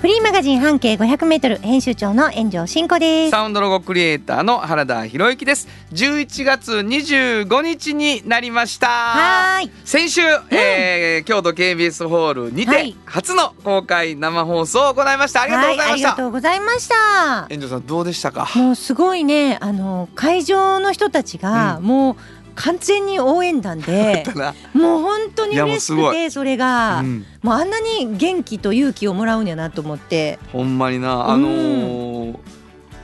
フリーマガジン半径500メートル編集長の炎上真子です。サウンドロゴクリエイターの原田博之です。11月25日になりました。はーい。先週、えー京都 KBS ホールにてはい。初の公開生放送を行いました。ありがとうございまはい、ありがした、とうございました。炎上さんどうでしたか？もうすごいね、あの会場の人たちが、うもう完全に応援団でもう本当に嬉しくてそれが、うん。もうあんなに元気と勇気をもらうんやなと思って、ほんまにな。あのー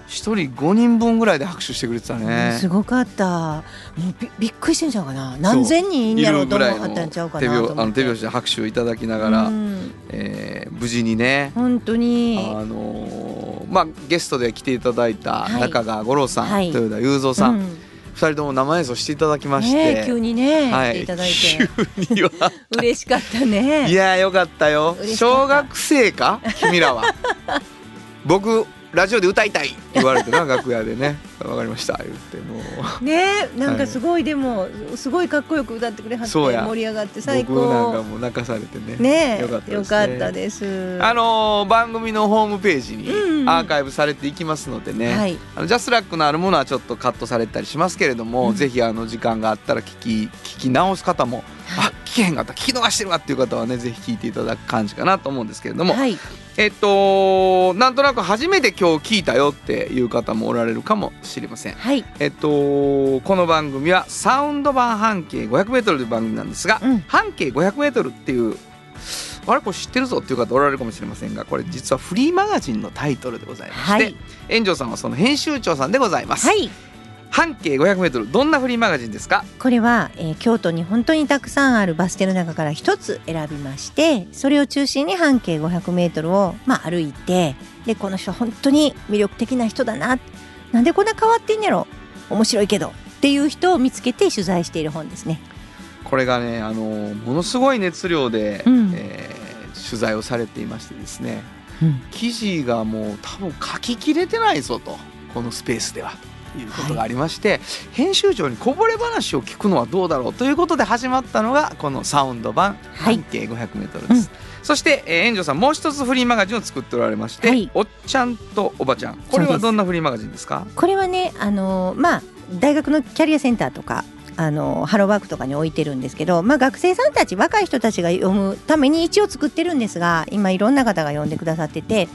一人5人分ぐらいで拍手してくれてたね。すごかった。もうびびっくりしてんちゃうかな。何千人やろうと思ったんちゃうか手なと思って。拍あの手拍子で拍手をいただきながら、うん。えー無事にね。本当に。あのーまあゲストで来ていただいたはい。中川五郎さん、はい。豊田雄三さん、うん二人とも生演奏していただきまして、ねえ急にね、はい。いただいて。急には。嬉しかったね。いやーよかったよ。小学生か？君らは。僕ラジオで歌いたいって言われてな楽屋でね。わかりました。言ってもう。ねなんかすごい、でもすごいかっこよく歌ってくれはって盛り上がって最僕なんか高もう泣かされてね。ねよかったですね。よかったです。あのー番組のホームページにうんうん。アーカイブされていきますのでね、はい。あのジャスラックのあるものはちょっとカットされたりしますけれども、うん。ぜひあの時間があったら聞き聞き直す方も、あ聞けへんかった聞き逃してるわっていう方はねぜひ聞いていただく感じかなと思うんですけれども、はいえっとなんとなく初めて今日聞いたよっていう方もおられるかもしれません。はい。えっとこの番組はサウンド版半径 500m という番組なんですが、うん。半径 500m っていうあれこれ知ってるぞっていう方おられるかもしれませんがこれ実はフリーマガジンのタイトルでございまして、はい。炎上さんはその編集長さんでございます、はい半径 500m どんなフリーマガジンですか？これは、えー京都に本当にたくさんあるバス停の中から一つ選びましてそれを中心に半径500メートルを、まあ、歩いてでこの人本当に魅力的な人だななんでこんな変わってんやろ面白いけどっていう人を見つけて取材している本ですね。これがねあのものすごい熱量で、うん。えー取材をされていましてですねうん。記事がもう多分書ききれてないぞとこのスペースでは。ということがありまして、編集長にこぼれ話を聞くのはどうだろうということで始まったのがこのサウンド版はい。半径 500m です、そして、えー、炎上さんもう一つフリーマガジンを作っておられまして、はい。おっちゃんとおばちゃん。これはどんなフリーマガジンですか？これはねあのまあ大学のキャリアセンターとかあのハローワークとかに置いてるんですけど、まあ、学生さんたち若い人たちが読むために一応作ってるんですが今いろんな方が読んでくださってて。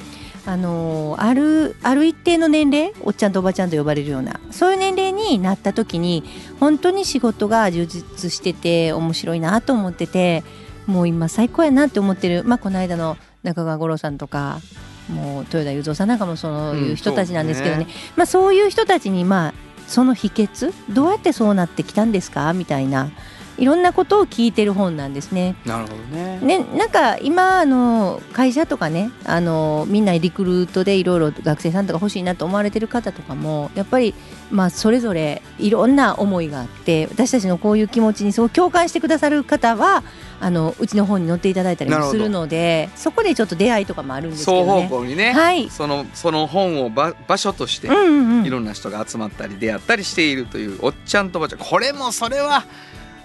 あのあるある一定の年齢おっちゃんとおばちゃんと呼ばれるようなそういう年齢になった時に本当に仕事が充実してて面白いなと思っててもう今最高やなって思ってる、まあ、この間の中川五郎さんとかもう豊田雄三さんなんかもそういう人たちなんですけどね,、うんまあ、そういう人たちにまあその秘訣どうやってそうなってきたんですか？みたいないろんなことを聞いてる本なんですね。なるほどね。ね、なんか今あの会社とかねあのみんなリクルートでいろいろ学生さんとか欲しいなと思われてる方とかもやっぱりまあそれぞれいろんな思いがあって私たちのこういう気持ちにすごく共感してくださる方はあのうちの本に載っていただいたりもするのでそこでちょっと出会いとかもあるんですけど双ね。方向にね、はい。そのその本をば場所として、いろんな人が集まったり出会ったりしているというおっちゃんとおばちゃん。これもそれは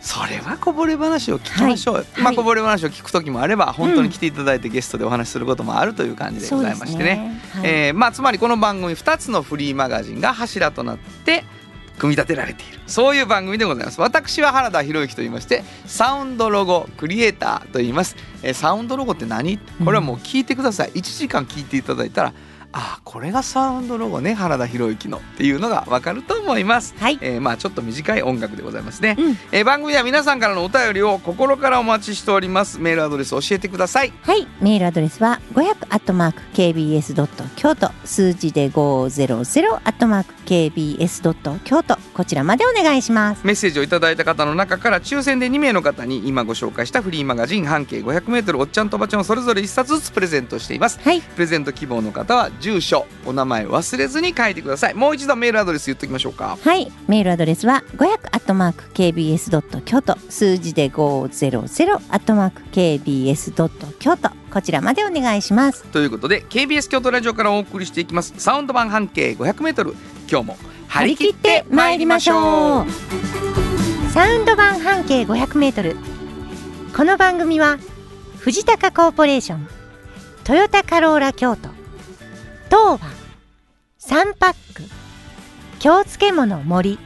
それはこぼれ話を聞きましょう。よ、はい。はい。まあこぼれ話を聞く時もあれば本当に来ていただいてゲストでお話しすることもあるという感じでございましてね。そうですはい。えーまあつまりこの番組2つのフリーマガジンが柱となって組み立てられている。そういう番組でございます。私は原田博之と言いましてサウンドロゴクリエイターと言います、えーサウンドロゴって何？これはもう聞いてください。1時間聞いていただいたらあこれがサウンドロゴね原田博之のっていうのがわかると思います、はい。えーまあちょっと短い音楽でございますね、うん。えー番組では皆さんからのお便りを心からお待ちしております。メールアドレス教えてください。はい、メールアドレスは500アットマーク KBS ドット京都数字で500アットマーク KBS ドット京都。こちらまでお願いします。メッセージをいただいた方の中から抽選で2名の方に今ご紹介したフリーマガジン半径 500m おっちゃんとおばちゃんをそれぞれ1冊ずつプレゼントしています。はい、プレゼント希望の方は住所お名前忘れずに書いてください。もう一度メールアドレス言っておきましょうか。はい。メールアドレスは500アットマーク KBS ドット京都数字で500アットマーク KBS ドット京都こちらまでお願いします。ということで KBS 京都ラジオからお送りしていきます。サウンド版半径 500m 今日も張り切って参りましょう。サウンド版半径500メートル。この番組は藤高コーポレーショントヨタカローラ京都東和サンパック。京漬物森。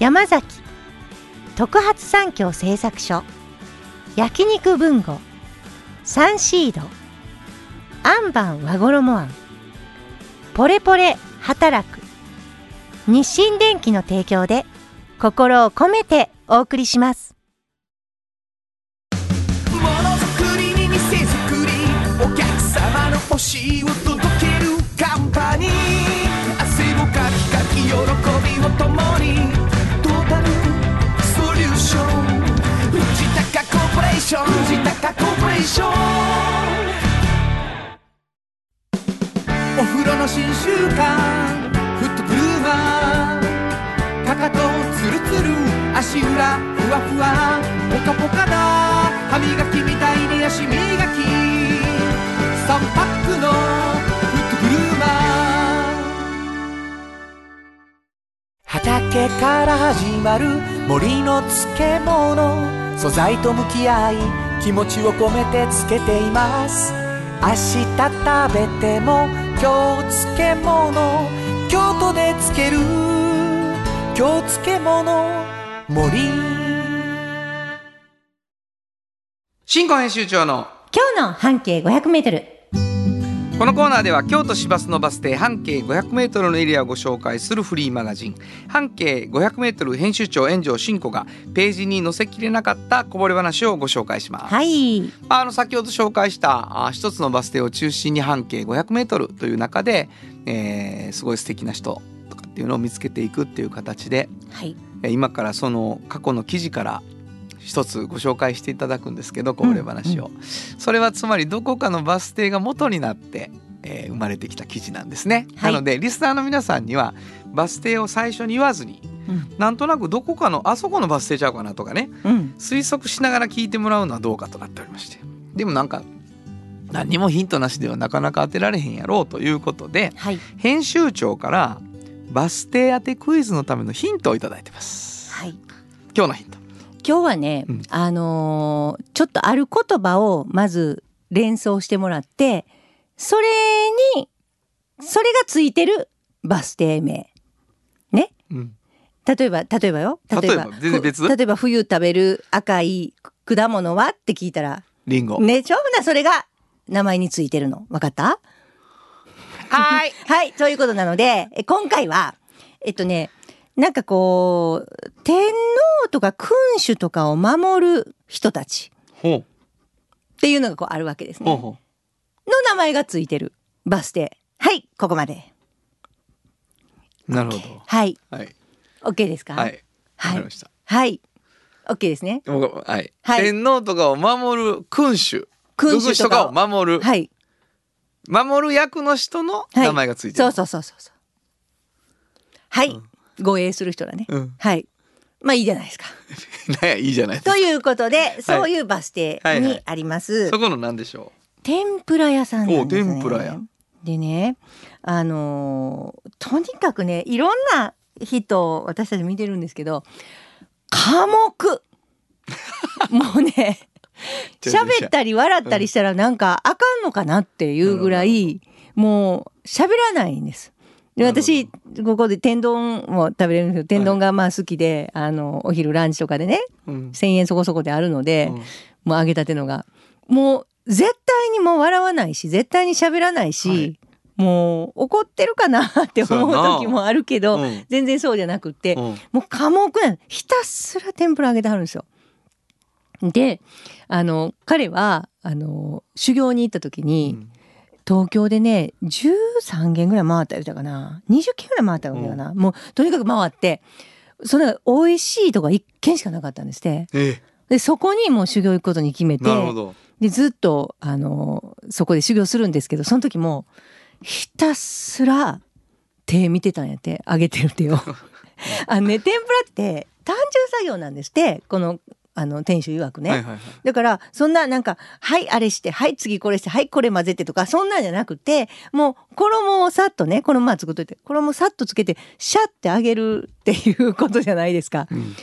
山崎。特発産業製作所。焼肉文吾サンシード。アンバン和衣あん。ポレポレ働く。日清電機の提供で心を込めてお送りします。ものづくりに店づくり。お客様の欲しいをを共にトータルソリューション藤高コーポレーション藤高コーポレーションお風呂の新習慣フットグルーマーかかとツルツル足裏ふわふわポカポカだ歯磨きみたいに足磨き3パックの畑から始まる森の漬物。素材と向き合い気持ちを込めて漬けています。明日食べても今日漬物。京都で漬ける。京漬物。森。新語編集長の今日の半径500メートルこのコーナーでは京都市バスのバス停半径 500m のエリアをご紹介するフリーマガジン。半径 500m 編集長炎上真子がページに載せきれなかったこぼれ話をご紹介します。はい。あの先ほど紹介したあ一つのバス停を中心に半径 500m という中で、えーすごい素敵な人とかっていうのを見つけていくっていう形ではい。えー今からその過去の記事から一つご紹介していただくんですけどこぼれ話を、それはつまりどこかのバス停が元になって、えー生まれてきた記事なんですね、はい。なのでリスナーの皆さんにはバス停を最初に言わずにうん。なんとなくどこかのあそこのバス停ちゃうかなとかねうん。推測しながら聞いてもらうのはどうかとなっておりまして。でもなんか何にもヒントなしではなかなか当てられへんやろうということではい。編集長からバス停当てクイズのためのヒントをいただいてます。はい。今日のヒント今日はね、うん。あのーちょっとある言葉をまず連想してもらってそれにそれがついてるバス停名。うん。例えば例えばよ。例えば例えば全然別？ふ例えば冬食べる赤い果物はって聞いたらリンゴ。ねちょうなそれが名前についてるの。分かった？はい。はいそういうことなのでえ今回はえっとねなんかこう天皇とか君主とかを守る人たちほっていうのがこうあるわけですう。ほうね。ほの名前がついてるバス停。はい、ここまで。う。なるほはい、ど。はい。OK ですか？はい。わはいかりました。はい、OK ですね。僕ははい。はい天皇とかを守る君主。君主とかを守る。はい、守る役の人のはい名前がついてる。そうそうそうそうそう。はい、護衛する人だね。うん。はい。まあいいじゃないですか。いいじゃないですか。ということで、そういうバス停はいはいにあります。そこのなんでしょ天ぷら屋さんね。お天ぷら屋でね、あのーとにかくね、いろんな人を私たち見てるんですけど、寡黙。もうね、喋ったり笑ったりしたらなんかあかんのかなっていうぐらい、もう喋らないんです。で私ここで天丼も食べれるんですけど天丼がまあ好きで、あのお昼ランチとかでねう。うん。1,000円そこそこであるので、うん。もう揚げたてのが。もう絶対にもう笑わないし絶対に喋らないし、はい。もう怒ってるかなって思う時もあるけど、うん。全然そうじゃなくって、うん。もう寡黙なのひたすら天ぷら揚げてはるんですよ。であの彼はあの修行に行った時に、うん東京でね13軒ぐらい回った言うたかな。20軒ぐらい回ったのかな、もうとにかく回ってそれが美味しいとこ1軒しかなかったんですって。えでそこにもう修行行くことに決めえ。て。でずっとあのそこで修行するんですけどその時もひたすら手見てたんやって上げてる手を。あのね天ぷらって単純作業なんですってこのあの店主曰くね、はいはいはい。だからそんななんか「はいあれしてはい次これしてはいこれ混ぜて」とかそんなんじゃなくてもう衣をさっとね衣まあ作っといて衣さっとつけてシャッて揚げるっていうことじゃないですか。うん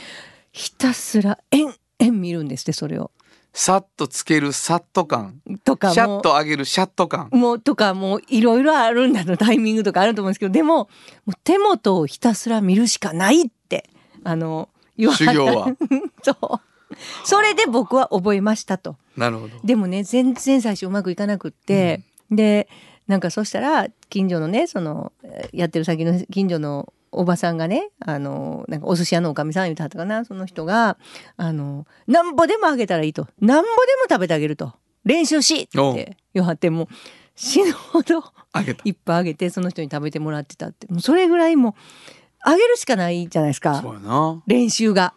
ひたすら円々見るんですってそれを。さっとつけるサッと感。とかシャッと上げるシャッと感。もうとかもういろいろあるんだのタイミングとかあると思うんですけどでももう手元をひたすら見るしかないってあの言われ修行は。そうそれで僕は覚えましたと。なるほど。でもね全然最初うまくいかなくって、でなんかそしたら近所のねそのえーやってる先の近所のおばさんがねあのなんかお寿司屋のおかみさん言うてはったかなその人があのなんぼでもあげたらいいと。なんぼでも食べてあげると。練習しって言わはってもう死ぬほど上げた。いっぱいあげてその人に食べてもらってたって。もうそれぐらいもうあげるしかないじゃないですか。そうやな。練習が。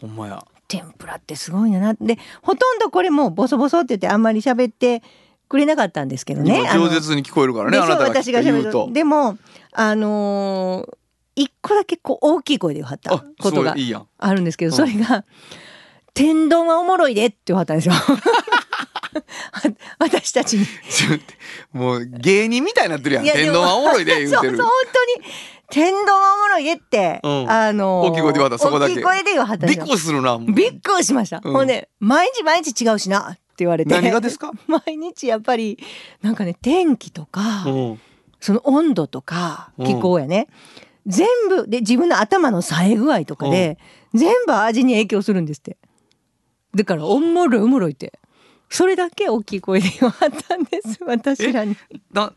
ほんまや天ぷらってすごいな。でほとんどこれもうボソボソって言ってあんまり喋ってくれなかったんですけどね。饒舌に聞こえるからねあなたが私が喋る言うと。とでもあのー一個だけこう大きい声で言わはったことがあるんですけどうん。それが「天丼はおもろいで」って言わはったんですよ。私たちに。もう芸人みたいになってるやん。天丼はおもろいで言うてる。そうそう本当に天丼はおもろいでって、うん。あのー大きい声で言わたそこだけ。大きい声で言わはったびっくりするなびっくりしました。うん。ほんで毎日毎日違うしなって言われて。何がですか？毎日やっぱりなんかね天気とか、うん。その温度とかうん。気候やね、全部で自分の頭の冴え具合とかで、全部味に影響するんですって。だからおもろいおもろいって。それだけ大きい声で言わはったんです 私らに。な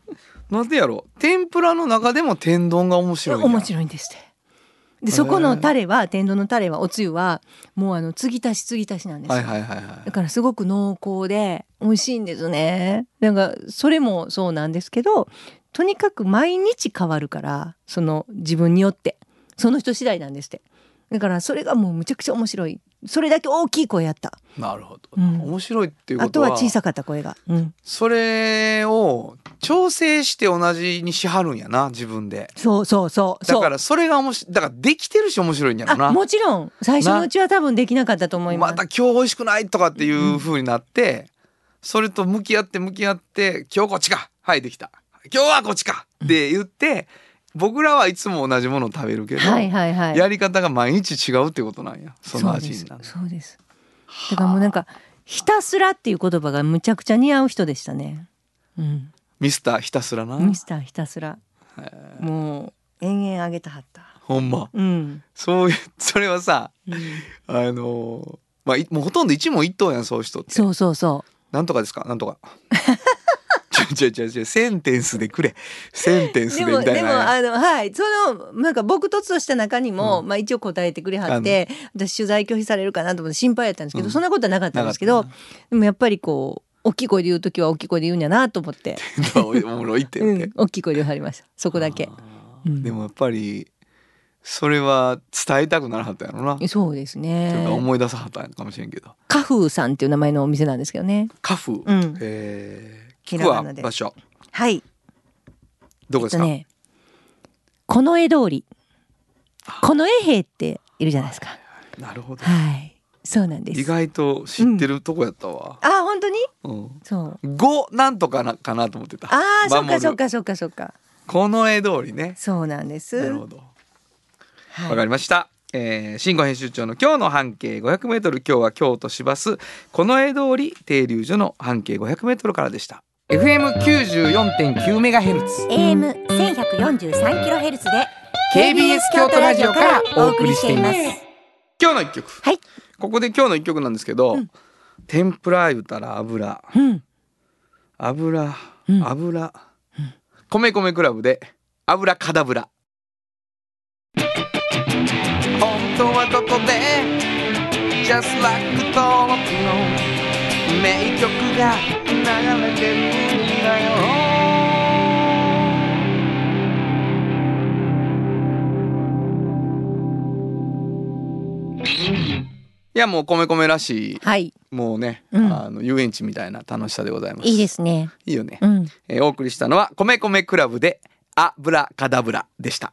なんでやろ天ぷらの中でも天丼が面白い面白いんですって。でそこのタレは天丼のタレはおつゆはもうあの継ぎ足し継ぎ足しなんですよ。はいはいはいはいだからすごく濃厚で美味しいんですね。なんかそれもそうなんですけど、とにかく毎日変わるから、その自分によってその人次第なんですって。だからそれがもうむちゃくちゃ面白い。それだけ大きい声やった。なるほど、うん。面白いっていうこあととはは小さかった声が。うん、それを調整して同じにしはるんやな自分で。そうそうそう。だからそれが面白いだからできてるし面白いんやろあなもちろん。最初のうちは多分できなかったと思いま。ますた今日美味しくないとかっていう風になって、それと向き合って向き合って今日こっちか。はいできた。今日はこっちか。って言って、僕らはいつも同じものを食べるけど、はいはいはい。やり方が毎日違うってことなんや。その味になるそうです。だからもうなんかひたすらっていう言葉がむちゃくちゃ似合う人でしたね。うん。ミスターひたすらな。ミスターひたすら。もう延々あげたはった。ほんま。うん。そういうそれはさうん。あのーまあいもうほとんど一問一答やんそういう人って。そうそうそなんとかですか？なんとかちょちょちょちょセンテンスでくれ。センテンう。スでもでもでみたいなあのはい。そのなんか僕とつとした中にも、まあ一応答えてくれはって私取材拒否されるかなと思って心配やったんですけど、うんそんなことはなかったんですけどでもやっぱりこう大きい声で言う時は大きい声で言うんやなと思って、おもろいって言って。うん、大きい声で言わはりました。そこだけ。うん。でもやっぱりそれは伝えたくならはったやろな、そうですね。か。思い出さはったんかもしれんけど。カフーさんっていう名前のお店なんですけどね。カフ、うん。えー、ひらがなで場所はい。どこですか、えっとね、この絵通り。この絵兵っているじゃないですか。なるほどはい。そうなんです。意外と知ってるとこやったわ、あ、本当に？うんそう。五なんとかなかなと思ってたああ、そっかそっかそっかそっか。この絵通りねそうなんです。なるほどはいわかりました。えー、新語編集長の今日の半径500メートル今日は京都市バスこの江通り停留所の半径500メートルからでした。FM 94.9メガヘルツ AM 千百四十三キロヘルツで KBS 京都ラジオからお送りしています。今日の一曲。はい。ここで今日の一曲なんですけど、うん天ぷら言うたら油うん。油うん油、米米クラブで油カダブラ。本当はどこで Just like 登録の名曲が流れてるんだよいやもう米米らしい。はい。もうね、うん。あの遊園地みたいな楽しさでございます。いいですね。いいよね、うん。えーお送りしたのは米米クラブでアブラカダブラでした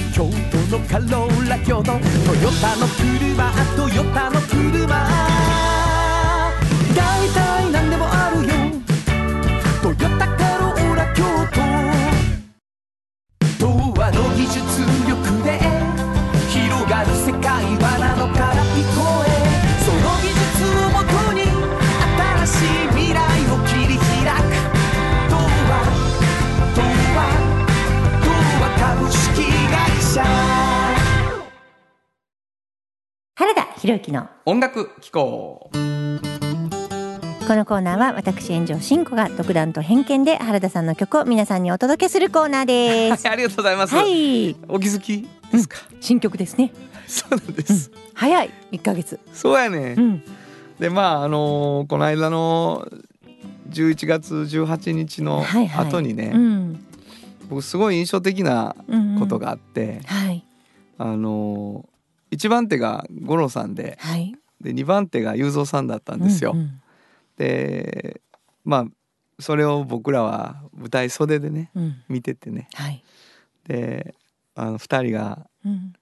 京都のカローラ京都。トヨタの車トヨタの車。だいたいなんでもあるよ。トヨタカローラ京都。童話の技術力原田博之の音楽機構。このコーナーは私炎上真子が独断と偏見で原田さんの曲を皆さんにお届けするコーナーです。ありがとうございます、はい、お気づきですか、新曲ですね。そうなんです、早い。一ヶ月。そうやね、うん、でまああのーこの間の11月18日のはいはい。後にね、うん、僕すごい印象的なうん、こと。があって、はい、あのー、1番手が五郎さんではい。で2番手が雄三さんだったんですよ。うんうん。でまあそれを僕らは舞台袖でねうん、見ててね。はい。であの2人がうん、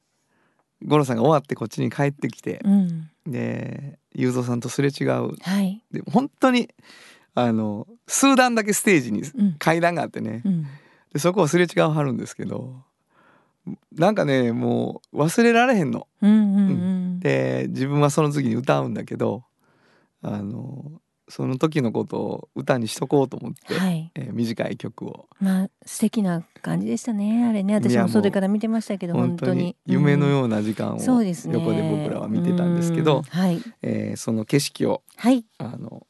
五郎さんが終わってこっちに帰ってきてうん、で雄三さんとすれ違う。はい。で本当にあの数段だけステージにうん。階段があってね。うん、でそこをすれ違うはるんですけどなんかねもう忘れられへんの。うん、うん、で自分はその次に歌うんだけどあのその時のことを歌にしとこうと思って、はい。えー短い曲をまあ素敵な感じでしたね。あれね、私もうも袖から見てましたけど、本当に夢のうような時間を。横で僕らは見てたんですけどうん、はい、えーその景色をはい。あの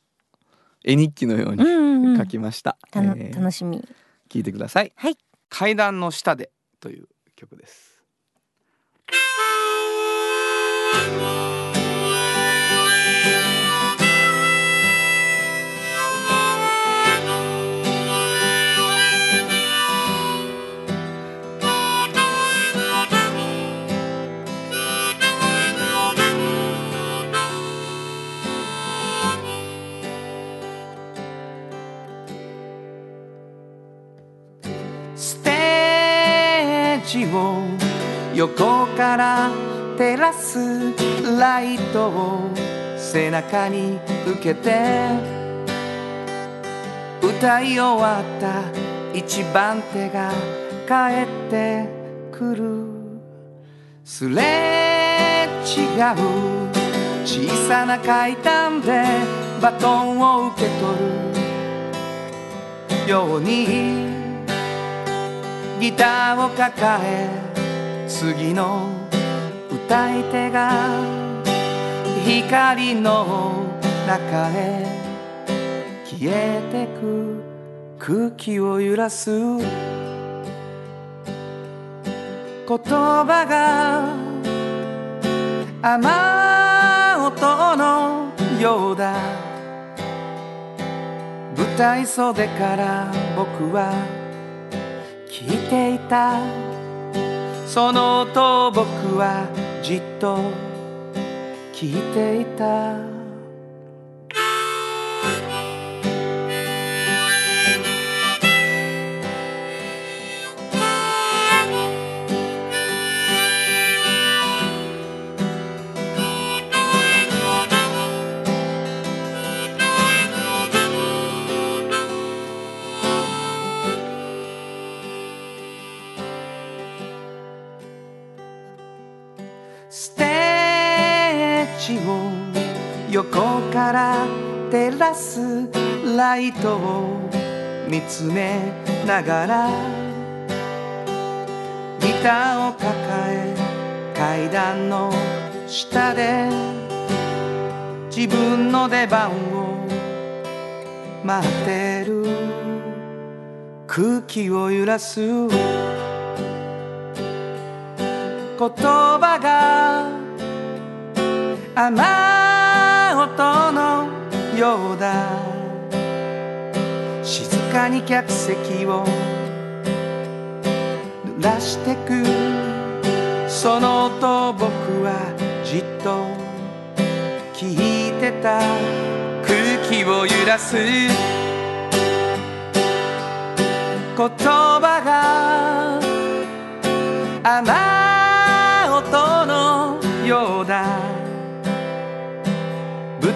絵日記のよううん、にうん、うん。書きました。たのえー楽しみ。聞いてください。はい。階段の下でという曲です。ージを横から照らすライトを背中に受けて歌い終わった。一番手が帰ってくるすれ違う小さな階段でバトンを受け取るようにギターを抱え次の歌い手が光の中へ。消えてく空気を揺らす言葉が雨音のようだ舞台袖から僕は聞いていた。その音を僕はじっと聞いていた。照らすライトを見つめながらギターを抱え階段の下で自分の出番を待ってる。空気を揺らす言葉が雨音のようだ。静かに客席を濡らしてく。その音僕はじっと聞いてた。空気を揺らす。言葉が雨音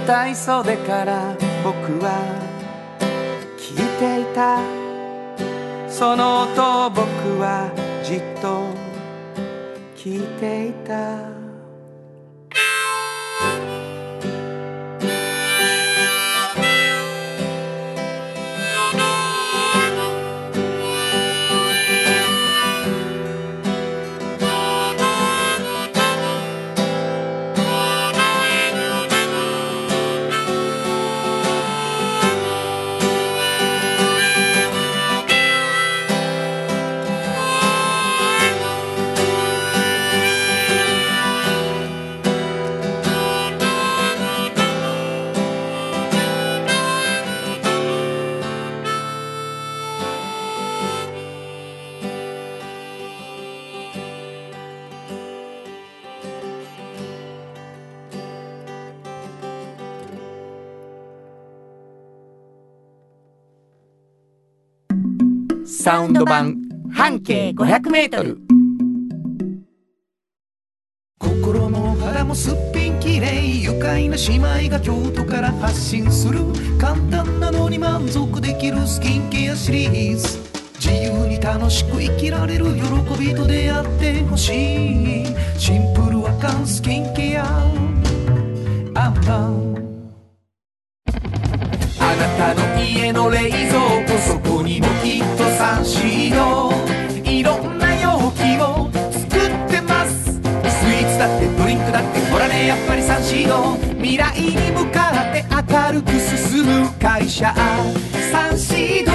舞台袖から僕は聞いていた。その音を僕はじっと聞いていた。サウンド版半径500メートル。心も肌もすっぴんきれい愉快な姉妹が京都から発信する簡単なのに満足できるスキンケアシリーズ。自由に楽しく生きられる喜びと出会ってほしい。シンプルアカンスキンケア。アンパンあなたの家の冷蔵庫未来に向かって明るく進む会社。サンシード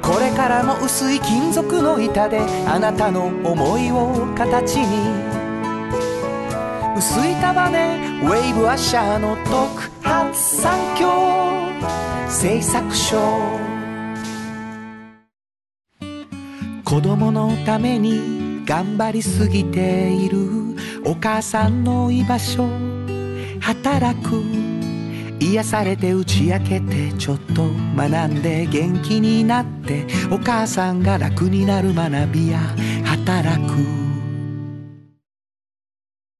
これからも薄い金属の板であなたの思いを形に。薄い束ねウェイブアッシャーの特発産業製作所。子供のために頑張りすぎている。お母さんの居場所働く。癒されて打ち明けてちょっと学んで元気になって。お母さんが楽になる学びや働く。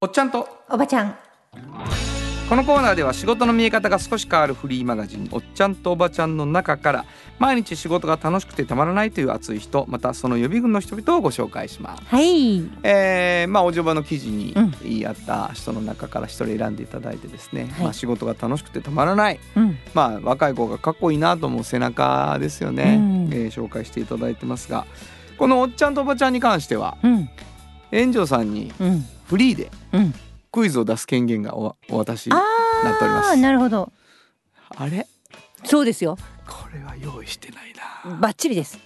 おっちゃんと。おばちゃんこのコーナーでは仕事の見え方が少し変わるフリーマガジン「おっちゃんとおばちゃん」の中から毎日仕事が楽しくてたまらないという熱い人またその予備軍の人々をご紹介します。はい。えーまあ、おじょばの記事にうん。言い合った人の中から一人選んでいただいてですね、はい。まあ、仕事が楽しくてたまらない、うん。まあ、若い子がかっこいいなと思う背中ですよね、うん。えー紹介していただいてますがこのおっちゃんとおばちゃんに関してはうん。園長さんにうん。フリーでうんクイズを出す権限がおお渡しあなっております。あなるほど。あれ？そうですよ。これは用意してないな。バッチリです。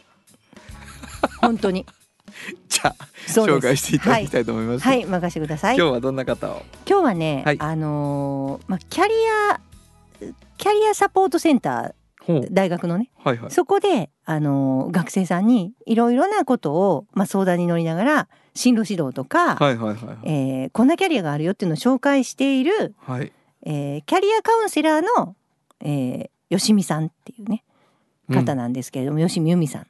本当に。じゃあ紹介していただきたいと思います、はい。任せてください。今日はどんな方を？今日はね、はい。あのーまあキャリアキャリアサポートセンター大学のね。はいはい。そこであのー学生さんにいろいろなことをまあ相談に乗りながら進路指導とか、はいはいはいえーこんなキャリアがあるよっていうのを紹介している、はい。えーキャリアカウンセラーの、えー、吉見さんっていうね方なんですけれども、吉見由美さん。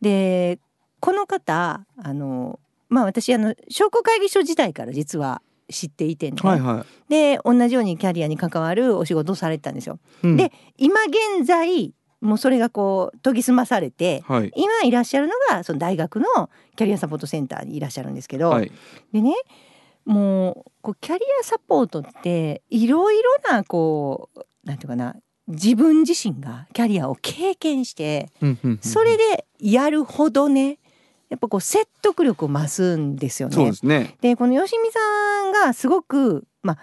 でこの方あのまあ私あの商工会議所時代から実は知っていてね、はいはで同じようにキャリアに関わるお仕事をされてたんですよ。い、うん。で今現在もうそれがこう研ぎ澄まされてはい。今いらっしゃるのがその大学のキャリアサポートセンターにいらっしゃるんですけど、はいでねもうこうキャリアサポートっていろいろなこうなんていうかな自分自身がキャリアを経験してうんうんうんそれでやるほどねやっぱこう説得力を増すんですよね。そうですね。でこの吉見さんがすごくまあ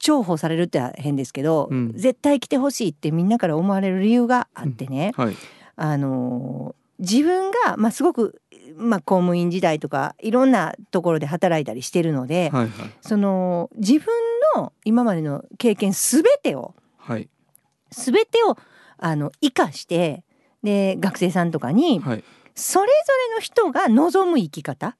重宝されるって変ですけど、うん絶対来てほしいってみんなから思われる理由があってね、はい。あのー自分が、まあ、すごく、まあ、公務員時代とかいろんなところで働いたりしてるので、はいはい。その自分の今までの経験すべてをはい。すべてをあの生かしてで学生さんとかにはい。それぞれの人が望む生き方。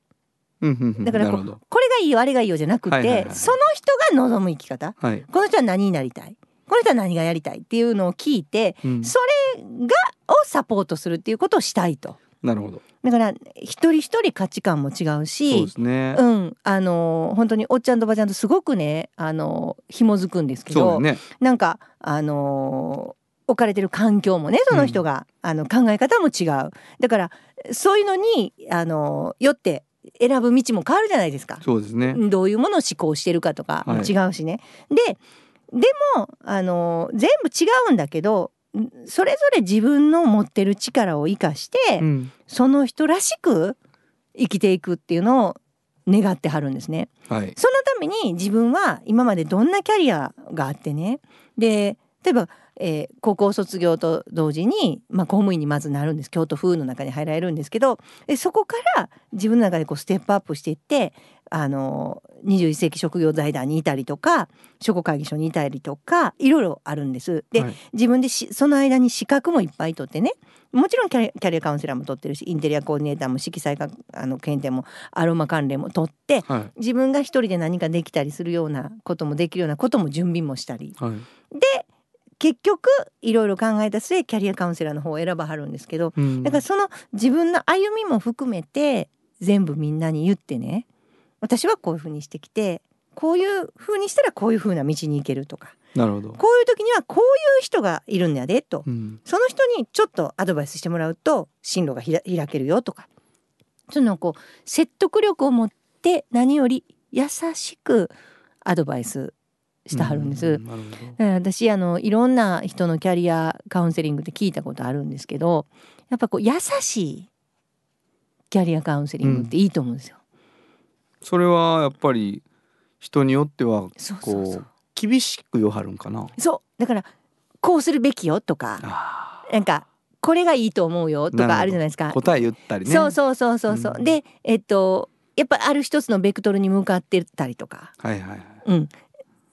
だからこれがいいよあれがいいよじゃなくて、その人が望む生き方。はい。この人は何になりたい？この人は何がやりたいっていうのを聞いてうんそれがをサポートするっていうことをしたいと。なるほど。だから一人一人価値観も違うそうしですね。うん、あの本当におっちゃんとおばちゃんとすごくねあの紐づくんですけど、そうね。なんかあの置かれてる環境もねその人が、あの考え方も違うだからそういうのにあのよって選ぶ道も変わるじゃないですか。そうですね。どういうものを思考してるかとかも違うしね。ででもあの全部違うんだけどんそれぞれ自分の持ってる力を生かして、うん。その人らしく生きていくっていうのを願ってはるんですね。はい。そのために自分は今までどんなキャリアがあってねで例えば、えー高校卒業と同時に、まあ、公務員にまずなるんです京都風の中に入られるんですけどでそこから自分の中でこうステップアップしていってあの21世紀職業財団にいたりとか商工会議所にいたりとかいろいろあるんです。で、はい自分でしその間に資格もいっぱい取ってねもちろんキャリキャリアカウンセラーも取ってるしインテリアコーディネーターも色彩かあの検定もアロマ関連も取ってはい。自分が一人で何かできたりするようなこともできるようなことも準備もしたりはい。で結局いろいろ考えた末キャリアカウンセラーの方を選ばはるんですけどうんだからその自分の歩みも含めて全部みんなに言ってね私はこういうふうにしてきてこういうふうにしたらこういうふうな道に行けるとかなるほど。こういう時にはこういう人がいるんやでとうん。その人にちょっとアドバイスしてもらうと進路がひら開けるよとかそのこう説得力を持って何より優しくアドバイスしてはるんです。うなるほど。だから私あのいろんな人のキャリアカウンセリングって聞いたことあるんですけどやっぱこう優しいキャリアカウンセリングっていいと思うんですよ。それはやっぱり人によってはこう厳しく言わはるんかな。そうだからこうするべきよとかあなんかこれがいいと思うよとかあるじゃないですかあ。。答え言ったりね。そうそうそうそうそう。うんでえっとやっぱある一つのベクトルに向かってたりとか、はいはいはい。うん、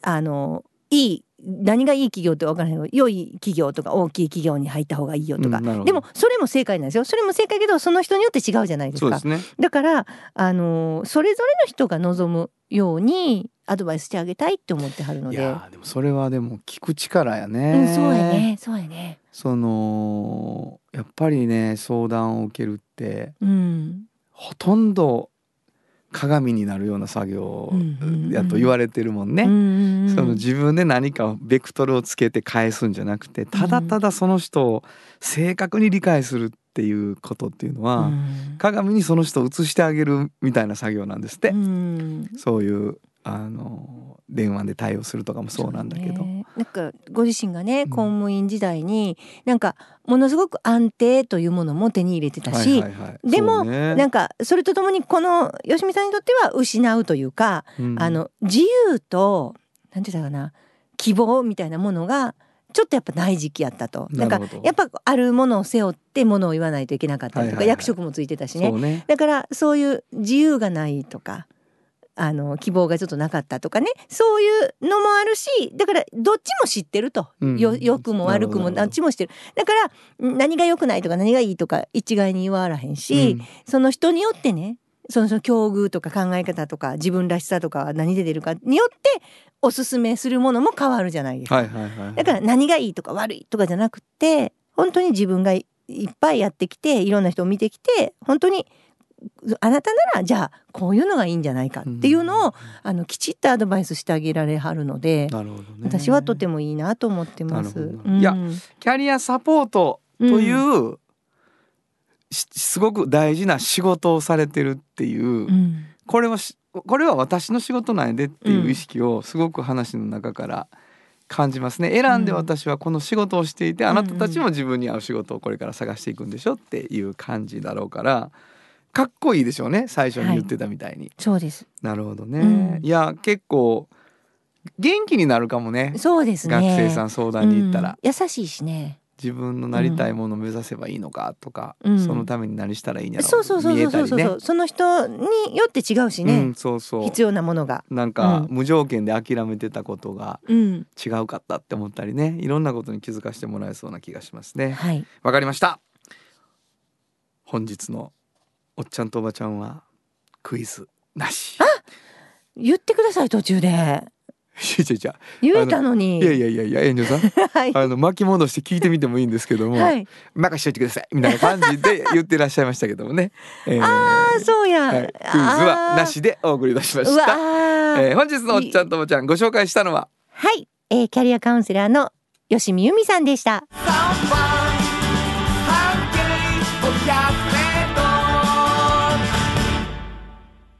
あのいい何がいい企業って分からないけど良い企業とか大きい企業に入った方がいいよとか、うんでもそれも正解なんですよ。それも正解けどその人によって違うじゃないですか。ね。だからあのそれぞれの人が望むようにアドバイスしてあげたいって思ってはるのいで、やーでもそれはでも聞く力やうね。ん、そうや。ねそうやね。そのやっぱりね相談を受けるってうん。ほとんど鏡になるような作業やと言われてるもんね。うんうんうん。その自分で何かベクトルをつけて返すんじゃなくてただただその人を正確に理解するっていうことっていうのは、うん。鏡にその人を映してあげるみたいな作業なんですって、うん。そういうあの電話で対応するとかもそうなんだけど、ねなんかご自身がねん。公務員時代になんかものすごく安定というものも手に入れてたし、でもね。なんかそれとともにこの吉見さんにとっては失うというか、うん。あの自由となんて言ったかな希望みたいなものがちょっとやっぱない時期やったと。なんかやっぱあるものを背負ってものを言わないといけなかったりとか、役職もついてたしね。ね。だからそういう自由がないとかあの希望がちょっとなかったとかね。そういうのもあるしだからどっちも知ってると、うん。よ良くも悪くもどど。っちも知ってる。だからん何が良くないとか何がいいとか一概に言わらへんし、うん。その人によってねそのその境遇とか考え方とか自分らしさとか何で出るかによっておすすめするものも変わるじゃないですか。はいはいはいだから何がいいとか悪いとかじゃなくて本当に自分がいいっぱいやってきていろんな人を見てきて本当にあなたならじゃあこういうのがいいんじゃないかっていうのを、あのきちっとアドバイスしてあげられはるので、ね。私はとてもいいなと思ってます。なるほどいやキャリアサポートという、しすごく大事な仕事をされてるっていう、うん。これはしこれは私の仕事なんやでっていう意識をすごく話の中から感じますね。選んで私はこの仕事をしていて、うん。あなたたちも自分に合う仕事をこれから探していくんでしょっていう感じだろうからかっこいいでしょうね最初に言ってたみたいに、そうです。なるほどね、うん。いや結構元気になるかもね。そうですね。学生さん相談に行ったら、うん。優しいしね。自分のなりたいものを目指せばいいのかとか、うん。そのために何したらいいんやろそうそうそう見そうそうそう、その人によって違うしね、うん、そうそう。必要なものが。なんか、うん。無条件で諦めてたことがうん。違うかったって思ったりね。いろんなことに気づかせてもらえそうな気がしますね。はい。わかりました。本日のおっちゃんとおばちゃんはクイズなし。言ってください途中で。言えたのに。いやいやいやいや遠慮さん。はい。あの巻き戻して聞いてみてもいいんですけども、はい。任しといてくださいみたいな感じで言ってらっしゃいましたけどもね、えーああそうや、はい、クイズはなしでお送りいたしました、ー。えー本日のおっちゃんとおばちゃんご紹介したのは？はい、えー、キャリアカウンセラーの吉見由美さんでした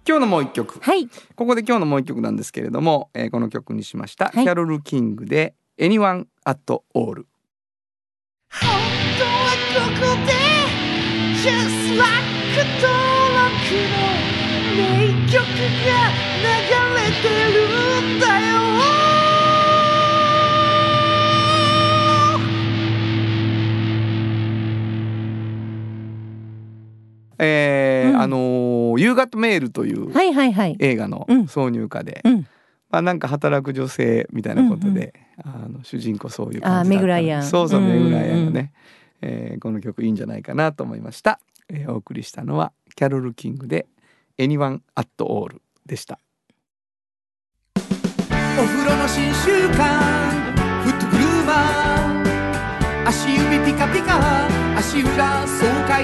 今日のもう一曲。はい。ここで今日のもう一曲なんですけれども、えーこの曲にしました、はい。キャロル・キングで「Anyone at All」本当はここで Just like 登録の名曲が流れてるんだよえーうん。あのー夕方メール」という映画のうん。挿入歌で、うん。まあ、なんか働く女性みたいなことで、あの主人公そういう感じだったメグライアン。そうそううんうんうん。メグライアンがね、えーこの曲いいんじゃないかなと思いました、えーお送りしたのはキャロル・キングで「Anyone at All」でした。お風呂の新習慣フットグルーマー足指ピカピカ足裏爽快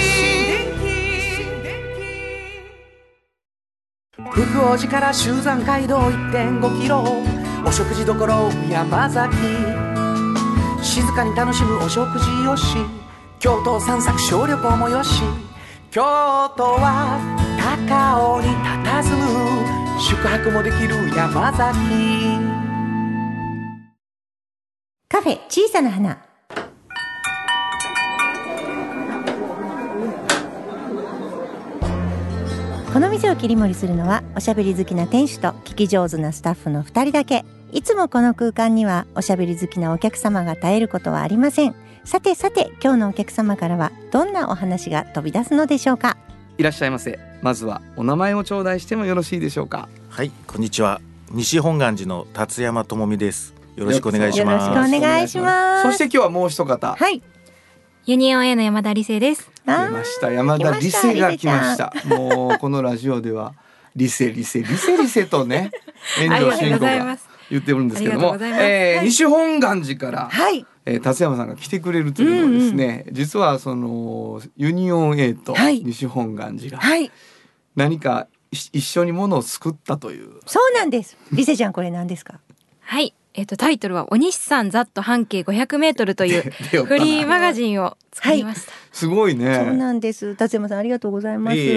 福王寺から集山街道1.5キロお食事処山崎。静かに楽しむお食事よし。京都散策小旅行もよし。京都は高尾に佇む。宿泊もできる山崎。カフェ小さな花。この店を切り盛りするのはおしゃべり好きな店主と聞き上手なスタッフの2人だけ。いつもこの空間にはおしゃべり好きなお客様が絶えることはありません。さてさて今日のお客様からはどんなお話が飛び出すのでしょうか？いらっしゃいませ。まずはお名前を頂戴してもよろしいでしょうか？はい、こんにちは。西本願寺の達山智美です。よろしくお願いしよろしくおます。願いします。そして今日はもう一方。はいユニオン A の山田理生です。あ出ました。山田理瀬が来ました。もうこのラジオでは理瀬理瀬理瀬理瀬とね遠藤慎吾が言ってるんですけどもえー西本願寺から、はい。えー、達山さんが来てくれるというのはですね、実はそのユニオン A とはい。西本願寺がはい。何か一一緒にものを作ったという。そうなんです。リセちゃんこれ何ですか？はい。えっ、と、タイトルは、お西さんざっと半径500メートルというフリーマガジンを作りました。すごいねそうなんです。達山さんありがとうございます。いえい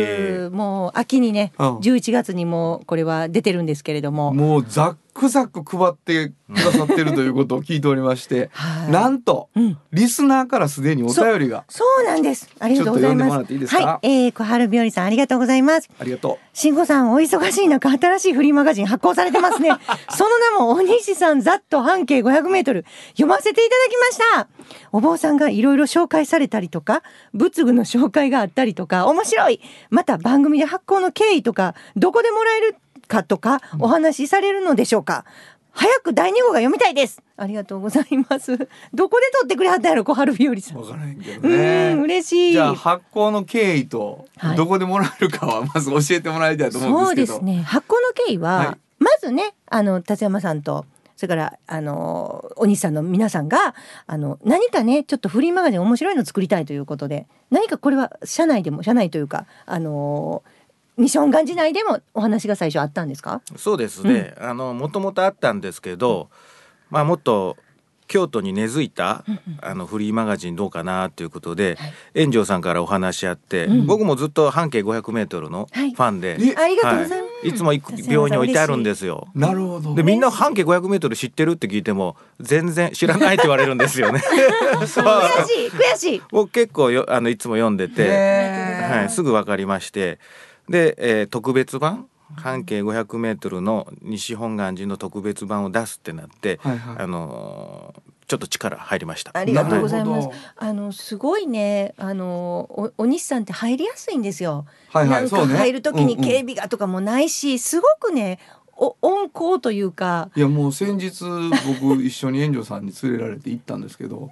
えもう秋にね、うん11月にもうこれは出てるんですけれども、もうザックザック配ってくださってるということを聞いておりまして、はいなんとうん、リスナーからすでにお便りがそうなんです。ありがとうございちょっと読んでもます。らっていいですか？はい、えー、小春日和さんありがとうございます。ありがと慎吾さんお忙しい中新しいフリーマガジン発行されてますね。その名もお西さんざっと半径500メートル読ませていただきました。お坊さんがいろいろ紹介されたりとか、仏具の紹介があったりとか、面白い。また番組で発行の経緯とか、どこでもらえるかとか、お話しされるのでしょうか。早く第二号が読みたいです。ありがとうございます。どこで撮ってくれはったんやろ、小春日和さ。うんわからへんけどうん、ね嬉しい。じゃあ発行の経緯とはいどこでもらえるかはまず教えてもらいたいと思そううんでけど、ですすね。発行の経緯は、はいまずね、あの達山さんと。それからあのお兄さんの皆さんがあの何かねちょっとフリーマガジン面白いの作りたいということで何かこれは社内でも社内というかあの西本願寺内でもお話が最初あったんですか？そうですね、あのもともとあったんですけど、まあもっと京都に根付いたあのフリーマガジンどうかなということで、炎上さんからお話しあって、僕もずっと半径500メートルのフはい。ァンで、えありがとうございます、いつも行く病院に置いてあるんですよ。なるほどでみんな半径500メートル知ってるって聞いても全然知らないって言われるんですよね。悔しい悔しい。僕結構よあのいつも読んでて、はい、すぐ分かりまして。で、えー特別版？半径500メートルの西本願寺の特別版を出すってなって、はいはい。あのーちょっと力入りました。ありがとうございます。あのすごいね、あのおお西さんって入りやすいんですよ。はいはいなんかそうね入る時にうんうん警備がとかもないし、すごくね、お温厚というか、いやもう先日僕一緒に炎上さんに連れられて行ったんですけど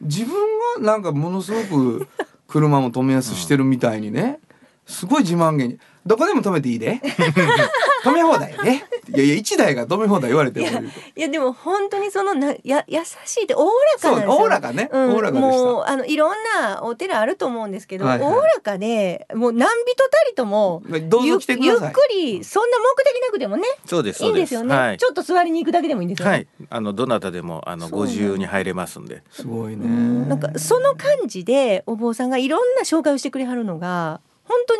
自分はなんかものすごく車も止めやすしてるみたいにねすごい自慢げに「どこでも止めていいで。止め放題やね」いやいや1台が止め放題言われても。いやでも本当にそのなや優しいっておおらかなんですよ。おおらかね。うん。おおらかでした。もうあのいろんなお寺あると思うんですけど、はいはい。おおらかでもう何人たりともどうぞ来てください。ゆゆっくりそんな目的なくてもねそうですいいんですよね、はい。ちょっと座りに行くだけでもいいんですよね。はい、あのどなたでもあのご自由に入れますんで。すごいね。うん。なんかその感じでお坊さんがいろんな紹介をしてくれはるのが本当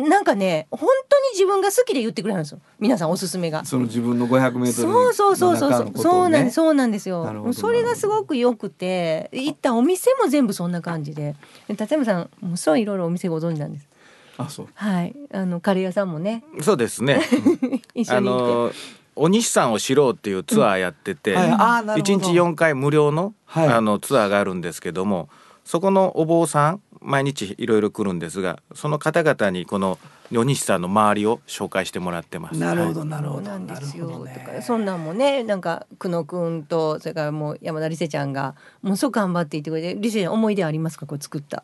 になんかね本当に自分が好きで言ってくれはるんですよ。皆さんおすすめが。その自分の500メートルそうそうそうそうそう、そうなんですうそうなんですよそれがすごく良くて行ったお店も全部そんな感じで。で立山さんもうそういろいろお店ご存知なんです。あそう。はい。あのカレー屋さんもね。そうですね。あ 一緒に行って、のお西さんを知ろうっていうツアーやってて、はい。あーなるほど。一日4回無料の,、はい。あのツアーがあるんですけどもそこのお坊さん毎日いろいろ来るんですがその方々にこのお西さんの周りを紹介してもらってます。なるほどはい。なるほど。なんですよ。ね。そんなんもねなんか久野くんとそれからもう山田理瀬ちゃんがもうそう頑張っていってくれて理瀬ちゃん思い出ありますか？これ作った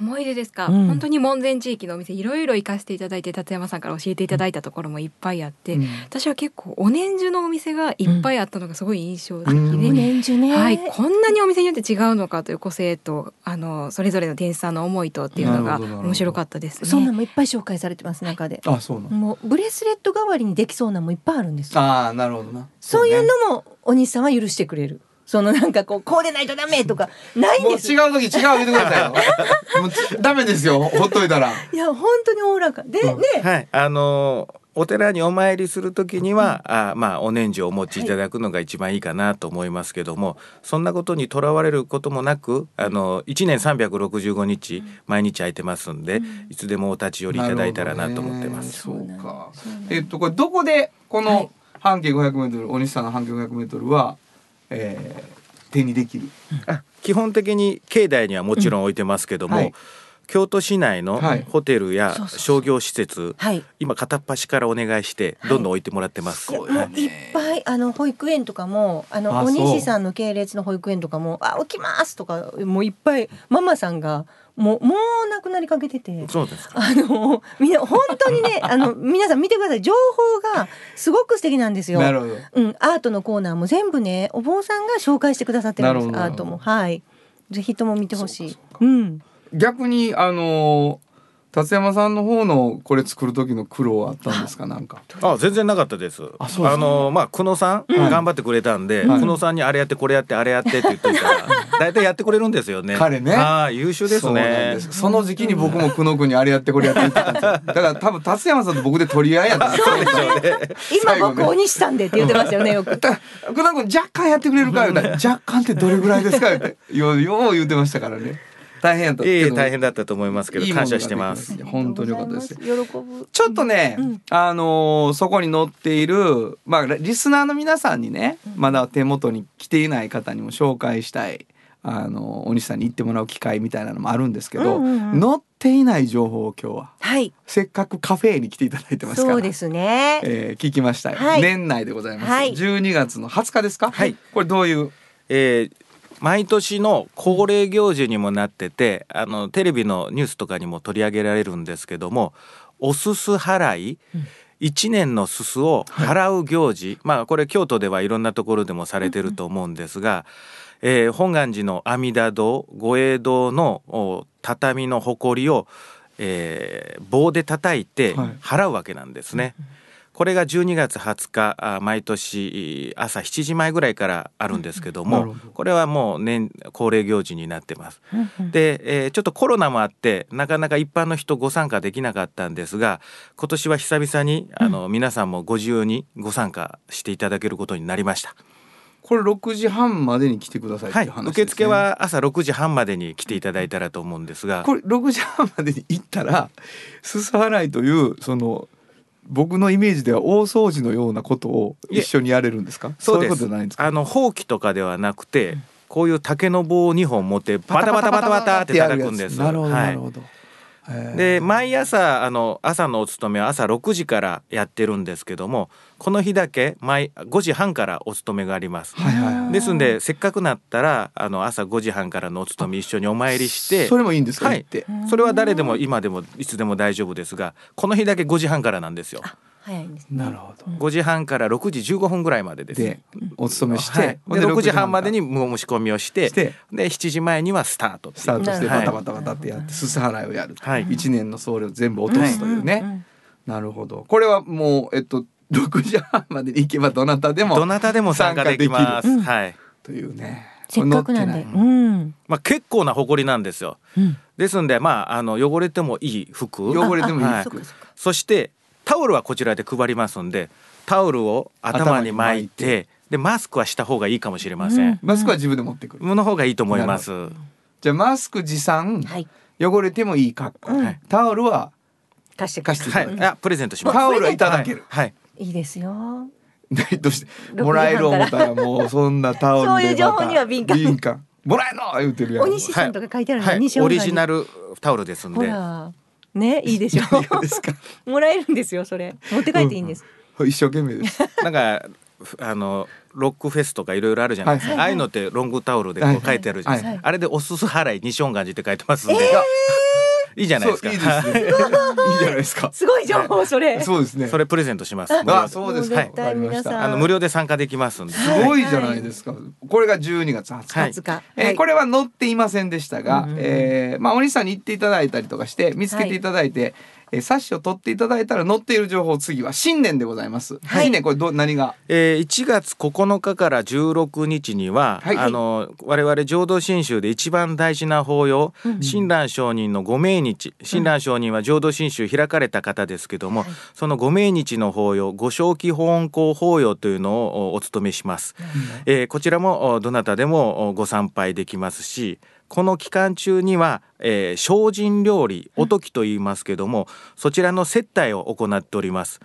思い出ですか、うん。本当に門前地域のお店いろいろ行かせていただいて達山さんから教えていただいたところもいっぱいあって、うん。私は結構お年中のお店がいっぱいあったのがすごい印象的で、うん。年中ね。はい、こんなにお店によって違うのかという個性とあのそれぞれの店主さんの思いとっていうのが面白かったですね。そんなんもいっぱい紹介されてます中で、あそうなの？もうブレスレット代わりにできそうなのもいっぱいあるんですよ。ああなるほどな。そういうね。のもお兄さんは許してくれるそのなんかこうこうでないとダメとかないんもうです違う時違う言ってくださいよ。もうちダメですよ。ほっといたら。いや本当におおらか。で、うん。ね。はい、あのお寺にお参りするときには、あまあお年中をお持ちいただくのが一番いいかなと思いますけども、そんなことにとらわれることもなくあの1年365日毎日空いてますんで、いつでもお立ち寄りいただいたらなと思ってます。なるほどね。そうか。えっとこれどこでこはい。の半径500メートル、お西さんの半径500メートルは、えー、手にできる。あ基本的に境内にはもちろん置いてますけども、はい。京都市内のはい。ホテルや商業施設、はい。今片っ端からお願いしてどんどん置いてもらってます。いやごい。ねもういっぱいあの保育園とかもあのお西さんの系列の保育園とかも「あ起きます」とかもういっぱいママさんがもうもう亡くなりかけてて。そうですか。あのみんな本当にね あの皆さん見てください情報がすごく素敵なんですよ。なるほど。うん、アートのコーナーも全部ねお坊さんが紹介してくださってるんですアートもはいぜひとも見てほしいそううかうん逆にあのー達山さんの方のこれ作る時の苦労はあったんですか？なんか。あ全然なかったです。あそうですかのまあ久野さん、うん頑張ってくれたんで、はい久野さんにあれやってこれやってあれやってって言っといたら 大体やってくれるんですよね。彼ねはい優秀ですねで。すその時期に僕も久野君にあれやってこれやって言ってたんですよ。だから多分達山さんと僕で取り合いやったんですよ。そうでしょうね。今最後ね僕お西さんでって言ってましたよねよく 久野君若干やってくれるか言うたら若干ってどれぐらいですかってようよう言ってましたからね。大変やった。いえいえ大変だったと思いますけど感謝してます。本当に良かったです。喜ぶちょっとね、うんあのーそこに載っている、まあ、リスナーの皆さんにね、まだ手元に来ていない方にも紹介したい、あのーお西さんに行ってもらう機会みたいなのもあるんですけど、うんうんうん。載っていない情報を今日ははい。せっかくカフェに来ていただいてますからそうですね。えー聞きましたよ、はい。年内でございます、はい。12月の20日ですか？はい。これどういう？えー毎年の恒例行事にもなっててあのテレビのニュースとかにも取り上げられるんですけどもおすす払い、一年のすすを払う行事、まあこれ京都ではいろんなところでもされてると思うんですが、えー本願寺の阿弥陀堂御栄堂のお畳の埃をえー棒で叩いてはい。払うわけなんですね。これが12月20日あ毎年朝7時前ぐらいからあるんですけどもこれはもう年恒例行事になってます。で、えーちょっとコロナもあってなかなか一般の人ご参加できなかったんですが今年は久々にあの、皆さんもご自由にご参加していただけることになりました。これ6時半までに来てくださいってはいいう話です、ね。受付は朝6時半までに来ていただいたらと思うんですが。これ6時半までに行ったらすす払いというその僕のイメージでは大掃除のようなことを一緒にやれるんですか？そういうことじゃないんですか？あのほうきとかではなくて、こういう竹の棒を2本持ってバタバタバタバタって叩くんです。なるほどはないるほど、で毎朝あの朝のお勤めは朝6時からやってるんですけどもこの日だけ毎5時半からお勤めがあります。はいはいはい。ですんでせっかくなったらあの朝5時半からのお勤め一緒にお参りしてそれもいいんですか、はい。行って。それは誰でも今でもいつでも大丈夫ですがこの日だけ5時半からなんですよ。早いんですね。なるほど。5時半から6時15分ぐらいまでです。でお勤めして、はい、で6時半までにから申し込みをしてしてで7時前にはスタートスタートしてはい。バタバタバタってやってすす払いをやると、はい。一年の総量全部落とすというね、なるほど。これはもうえっと6時半までに行けばどなたでもどなたでも参加できます。参はい。というね。せっかくなんで。うん。まあ結構な埃なんですよ。うん。ですんでまああの汚れてもいい服、汚れてもいい。はい。そっかそっか。そしてタオルはこちらで配りますんで、タオルを頭に巻い頭て、でマスクはした方がいいかもしれません。マスクは自分で持ってくる、の方がいいと思います。じゃあマスク持参、はい。汚れてもいい格好、うんタオルは貸して貸してはい、あプレゼントします。タオルはいただける、はい。い。いですよ。どうして？もらえる思ったらもうそんなタオルで。またそういう情報には敏感。敏感。もらえんの？言うてるやん。お西さんとか書いてあるの、はい、西音楽オリジナルタオルですんほで。らねいいでしょ。何ですか。もらえるんですよそれ。持って帰っていいんです、一生懸命です。なんかふあのロックフェスとかいろいろあるじゃないですか、はいああいうのってロングタオルでこはいう書いてあるじゃないですか、はいあれでおすす払い西音願寺って書いてますんで、いいじゃないですか。いいですね。いいじゃないですか。すごい情報それ。そうですね。それプレゼントします。あそうですか。もう絶対わかりました皆さん。あの無料で参加できますんで、すごいじゃないですか、これが12月20日、はい20日、えーこれは載っていませんでしたが、えーまあお兄さんに行っていただいたりとかして見つけていただいて、えー冊子を取っていただいたら載っている情報次は新年でございます、はい。新年これど何が？えー1月9日から16日には、はいあの我々浄土真宗で一番大事な法要、うん親鸞上人のご命日。親鸞上人は浄土真宗開かれた方ですけども、そのご命日の法要ご正気法恩公法要というのをおお務めします、えーこちらもおどなたでもおご参拝できますしこの期間中には、えー精進料理おときと言いますけども、そちらの接待を行っております。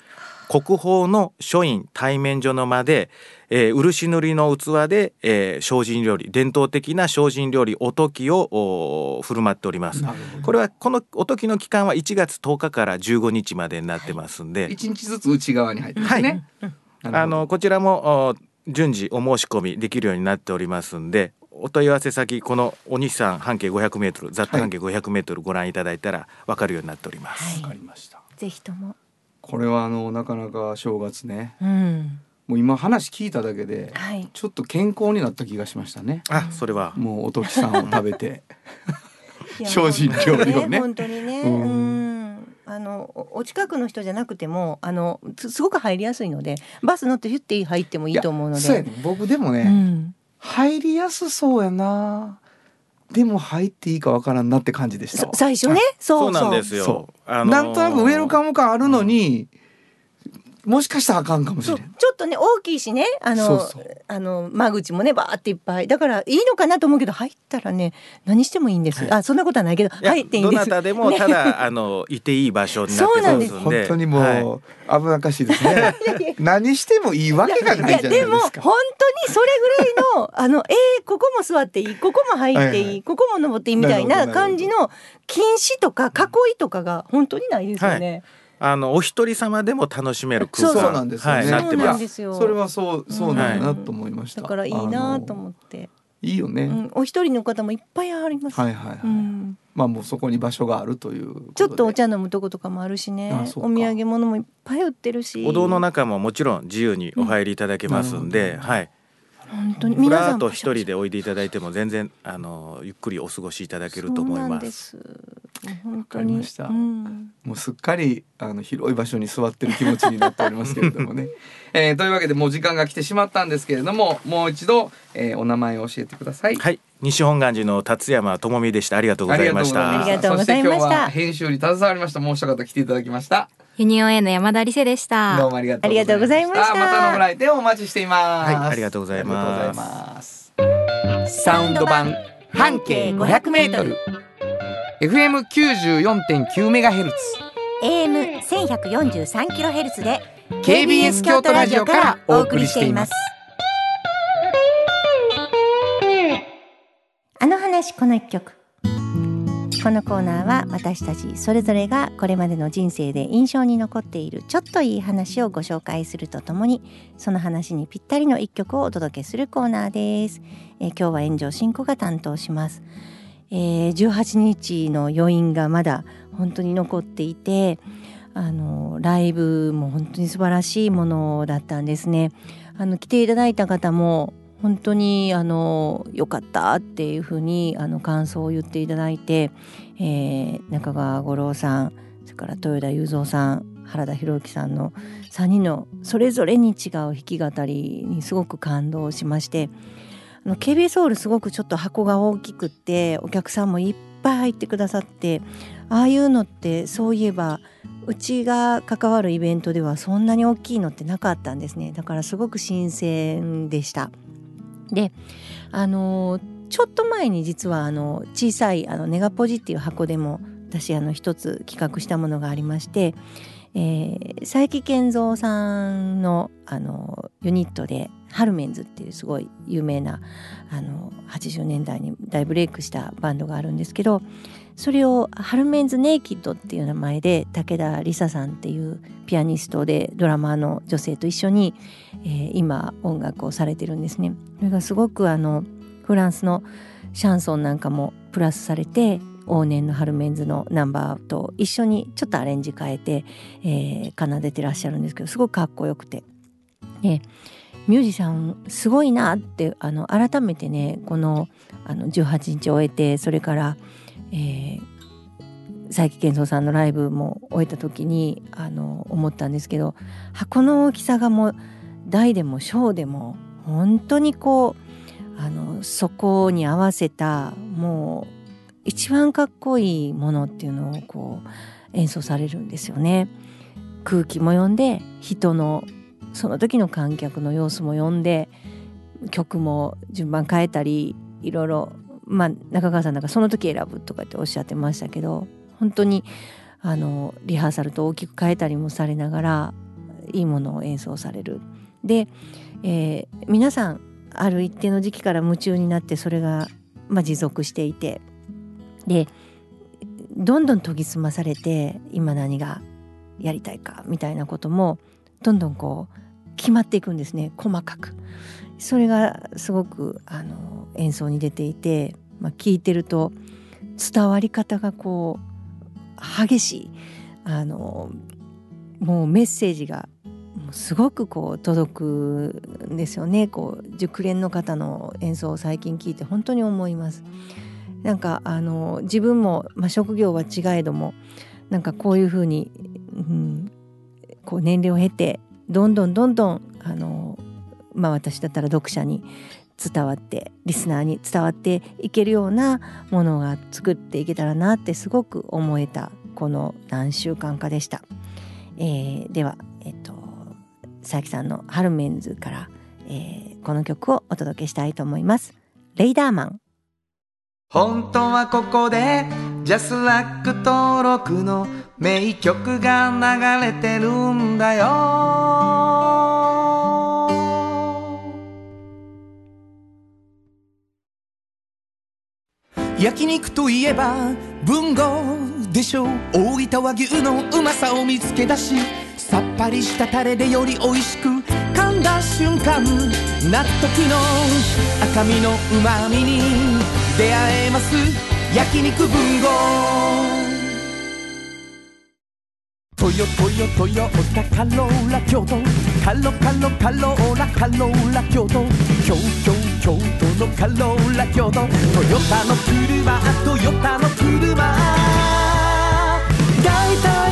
国宝の書院対面所の間で、えー漆塗りの器で、えー精進料理伝統的な精進料理おときをお振る舞っております。これはこのおときの期間は1月10日から15日までになってますんで、一日ずつ内側に入ってますね、なるほど。あのこちらもお順次お申し込みできるようになっておりますんでお問い合わせ先このお西さん半径500メートルざっと半径500メートルご覧いただいたらわかるようになっております。わかりましたぜひとも。これはあのなかなか正月ね。うん。もう今話聞いただけではい。ちょっと健康になった気がしましたね。あ、それは。もうおときさんを食べて。精進料理をね。本当にね、ううん。ん、あのおお近くの人じゃなくてもあのすすごく入りやすいのでバス乗ってヒュッて入ってもいいと思うので。そうやね。僕でもね、うん、入りやすそうやな。でも入っていいかわからんなって感じでした。そ最初ね。そうそう。なんですよ。そ。あのーなんとなくウェルカム感あるのに、もしかしたらあかんかもしそう。れんちょっとね大きいしね。あのそうそう。あの間口もねバーっていっぱい。だからいいのかなと思うけど入ったらね何してもいいんです、あそんなことはないけど入っていいんです。どなたでもねただ、あのいていい場所になってそうなんです。ますんで、本当にもう、はい危なっかしいですね。何してもいいわけがないじゃないでもですか本当にそれぐらいのあのえー、ここも座っていいここも入っていい、はいはい。ここも登っていいみたいな感じの禁止とか囲いとかが本当にないですよね。あのお一人様でも楽しめる空間そうそうなんですよね、はい、なってそうます。なんですよ。それはそうそうなんだなと思いました、だからいいなと思って、いいよね、うん、お一人の方もいっぱいあります。はいはいはい、うん、まあもうそこに場所があるということで。ちょっとお茶飲むとことかもあるしね。あそうか。お土産物もいっぱい売ってるし。お堂の中ももちろん自由にお入りいただけますんで、うんはい。本当にふ皆さんらっと一人でおいでいただいても全然あのゆっくりお過ごしいただけると思いそうなんま。ですわ当にかりましたうんもうすっかりあの広い場所に座ってる気持ちになっておりますけれどもね。えーというわけでもう時間が来てしまったんですけれどももう一度、えーお名前を教えてください。はい、西本願寺の達山智美でした。ありがとうございました。ありがとうございましたそして今日は編集に携わりましたもう一方来ていただきました。ユニオン A の山田理瀬でした。どうもありがとうありがとうございましたまたのご来店をお待ちしています。はいありがとうございますありがとうございます。サウンド版半径500メートル。FM 94.9メガヘルツ。AM 1143キロヘルツで KBS 京都ラジオからお送りしています。あの話この一曲このコーナーは私たちそれぞれがこれまでの人生で印象に残っているちょっといい話をご紹介するとともにその話にぴったりの一曲をお届けするコーナーです、えー今日は炎上進行が担当します、えー18日の余韻がまだ本当に残っていてあのライブも本当に素晴らしいものだったんですね。あの来ていただいた方も本当にあの良かったっていうふうにあの感想を言っていただいて、えー中川五郎さんそれから豊田雄三さん原田博之さんの3人のそれぞれに違う弾き語りにすごく感動しまして KBS ホールすごくちょっと箱が大きくってお客さんもいっぱい入ってくださってああいうのってそういえばうちが関わるイベントではそんなに大きいのってなかったんですねだからすごく新鮮でした。であのちょっと前に実はあの小さいあのネガポジっていう箱でも私あの一つ企画したものがありまして、えー佐伯健三さんのあのユニットでハルメンズっていうすごい有名なあの80年代に大ブレイクしたバンドがあるんですけどそれをハルメンズネイキッドっていう名前で武田梨沙さんっていうピアニストでドラマーの女性と一緒に、えー今音楽をされてるんですね。それがすごくあのフランスのシャンソンなんかもプラスされて往年のハルメンズのナンバーと一緒にちょっとアレンジ変えて、えー奏でてらっしゃるんですけどすごくかっこよくて。でミュージシャンすごいなってあの改めてねこのあの18日終えてそれから、えー佐伯健三さんのライブも終えた時にあの思ったんですけど箱の大きさがもう大でも小でも本当にこうあのそこに合わせたもう一番かっこいいものっていうのをこう演奏されるんですよね。空気も読んで人のその時の観客の様子も読んで曲も順番変えたりいろいろまあ中川さんなんかその時選ぶとかっておっしゃってましたけど本当にあのリハーサルと大きく変えたりもされながらいいものを演奏される。で、えー皆さんある一定の時期から夢中になってそれが、まあ、持続していてでどんどん研ぎ澄まされて今何がやりたいかみたいなこともどんどんこう決まっていくんですね細かく。それがすごくあの演奏に出ていて、まあ、聞いてると伝わり方がこう激しいあのもうメッセージがすごくこう届くんですよねこう熟練の方の演奏を最近聞いて本当に思います。なんかあの自分も、まあ、職業は違えどもなんかこういうふうに、うん、こう年齢を経てどんどんどんどんあの、まあ、私だったら読者に伝わってリスナーに伝わっていけるようなものが作っていけたらなってすごく思えたこの何週間かでした。えーでは、えっと、佐伯さんの「ハルメンズ」から、えーこの曲をお届けしたいと思います。レイダーマン本当はここでジャスラック登録の名曲が流れてるんだよ。焼肉といえば文豪でしょ。大分和牛のうまさを見つけ出しさっぱりしたタレでより美味しく噛んだ瞬間納得の赤身のうまみに出会えます。焼肉文豪。トヨトヨトヨタカローラ京都。カロカロカローラカローラ京都。京京京都のカローラ京都。トヨタの車トヨタの車。大体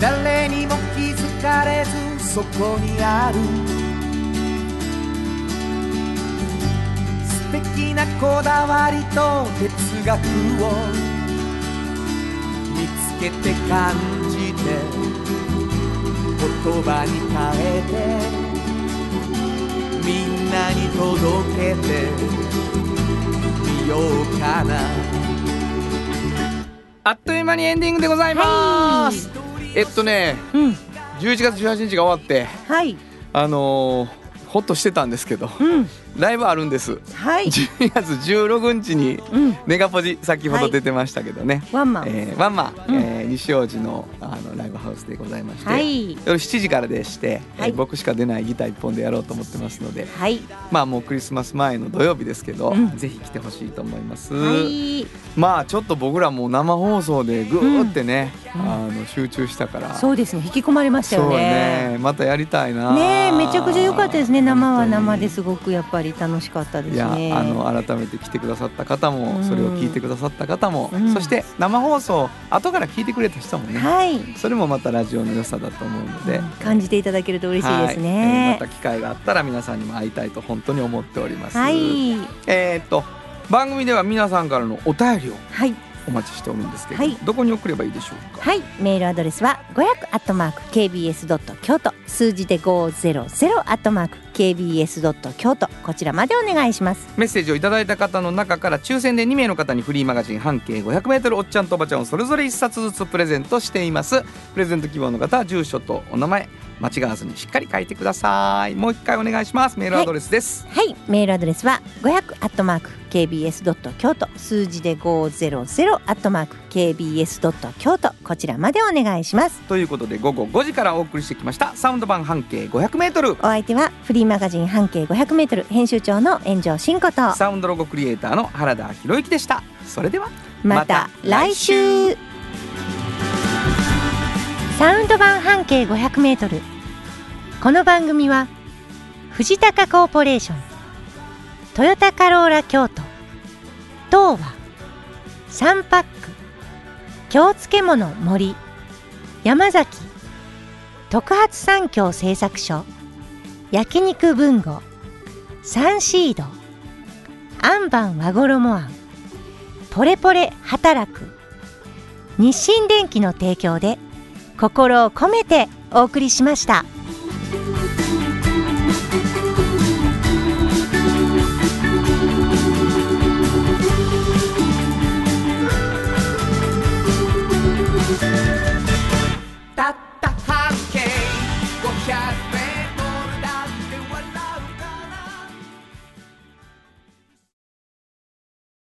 誰にも気づかれずそこにある。素敵なこだわりと哲学を見つけて感じて言葉に変えてみんなに届けてみようかな。あっという間にエンディングでございます、えっとねうん。11月18日が終わってはい。あのーほっとしてたんですけどうんライブあるんです。はい。12月16日にうん。ネガポジ先ほど出てましたけどね、ワンマン。えーワンマン、うん。えー西大路のあのライブハウスでございまして、はい。夜7時からでして、えーはい。僕しか出ないギター1本でやろうと思ってますので。はい。まあもうクリスマス前の土曜日ですけど、うん。ぜひ来てほしいと思います、はい。まあちょっと僕らも生放送でぐーってね、うん。あの集中したから。そうですね引き込まれましたよそうねね。またやりたいな。ねえめちゃくちゃ良かったですね。生は生ですごくやっぱり楽しかったですいやねあの改めて来てくださった方も、うん。それを聞いてくださった方も、うん。そして生放送後から聞いてくれた人もね、はい。それもまたラジオの良さだと思うので、感じていただけると嬉しいですはい。えーねまた機会があったら皆さんにも会いたいと本当に思っております。はい。えーっと番組では皆さんからのお便りをはいお待ちしておるんですけど、はい。どこに送ればいいでしょうか？はい。メールアドレスは500アットマーク KBS ドット京都数字で500アットマーク KBS ドット京都。こちらまでお願いします。メッセージをいただいた方の中から抽選で2名の方にフリーマガジン半径 500m おっちゃんとおばちゃんをそれぞれ1冊ずつプレゼントしています。プレゼント希望の方は住所とお名前間違わずにしっかり書いてください。もう一回お願いします。メールアドレスです、はい。メールアドレスは500アットマーク KBS ドット京都数字で500アットマーク KBS ドット京都こちらまでお願いします。ということで午後5時からお送りしてきました。サウンド版半径 500m お相手はフリーマガジン半径500メートル編集長の炎上真子と。サウンドロゴクリエイターの原田博之でした。それではまた来週。サウンド版半径500メートル。この番組は藤高コーポレーショントヨタカローラ京都東和サンパック。京漬物森。山崎。特発産業製作所。焼肉文吾サンシード。アンバン和衣あんポレポレ働く。日清電機の提供で心を込めてお送りしました。